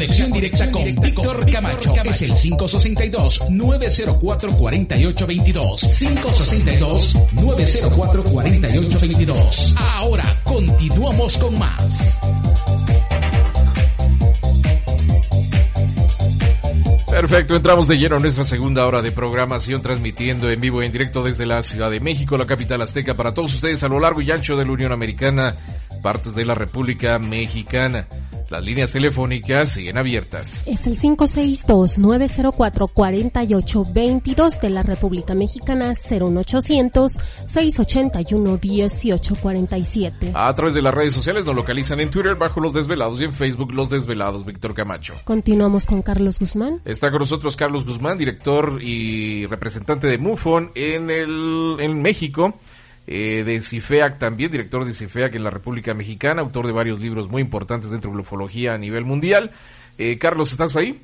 Conexión directa con Víctor Camacho es el 562-904-4822. 562-904-4822. Ahora continuamos con más. Perfecto, entramos de lleno a nuestra segunda hora de programación transmitiendo en vivo y en directo desde la Ciudad de México, la capital azteca, para todos ustedes a lo largo y ancho de la Unión Americana, partes de la República Mexicana. Las líneas telefónicas siguen abiertas. Es el 562-904-4822 de la República Mexicana 01800-681-1847. A través de las redes sociales nos localizan en Twitter bajo Los Desvelados y en Facebook Los Desvelados Víctor Camacho. Continuamos con Carlos Guzmán. Está con nosotros Carlos Guzmán, director y representante de MUFON en, el, en México. Eh, de CIFEAC también, director de CIFEAC en la República Mexicana, autor de varios libros muy importantes dentro de ufología a nivel mundial. Eh, Carlos, ¿estás ahí?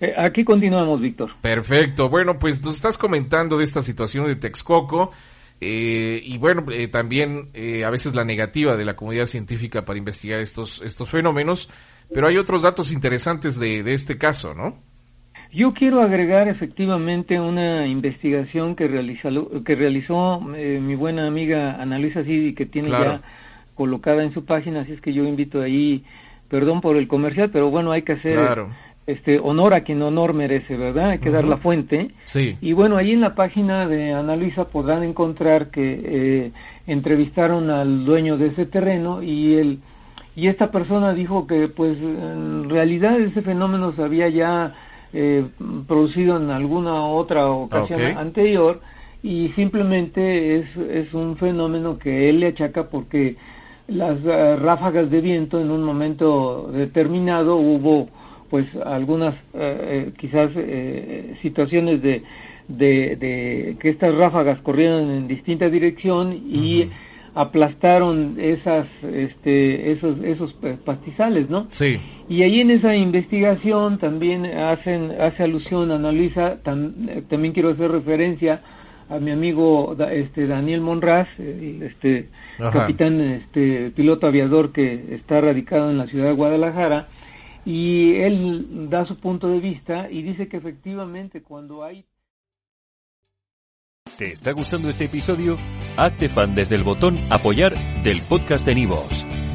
Eh, aquí continuamos, Víctor. Perfecto. Bueno, pues nos estás comentando de esta situación de Texcoco. Eh, y bueno, eh, también eh, a veces la negativa de la comunidad científica para investigar estos, estos fenómenos, pero hay otros datos interesantes de, de este caso, ¿no? Yo quiero agregar efectivamente una investigación que realizó, que realizó eh, mi buena amiga Ana Luisa Sidi, que tiene Claro. ya colocada en su página, así es que yo invito ahí, perdón por el comercial, pero bueno, hay que hacer Claro. este honor a quien honor merece, ¿verdad? Hay que dar la fuente. Sí. Y bueno, ahí en la página de Ana Luisa podrán encontrar que eh, entrevistaron al dueño de ese terreno y él y esta persona dijo que pues en realidad ese fenómeno se había ya eh, producido en alguna otra ocasión anterior y simplemente es, es un fenómeno que él le achaca porque las eh, ráfagas de viento en un momento determinado hubo pues algunas eh, eh, quizás eh, situaciones de, de, de que estas ráfagas corrieron en distinta dirección y aplastaron esas este esos esos pastizales no Sí. Y ahí en esa investigación también hacen hace alusión analiza tam- eh, también quiero hacer referencia a mi amigo este Daniel Monraz el, este Ajá. capitán este piloto aviador que está radicado en la ciudad de Guadalajara y él da su punto de vista y dice que efectivamente cuando hay ¿Te está gustando este episodio? Hazte fan desde el botón Apoyar del podcast de Nivos.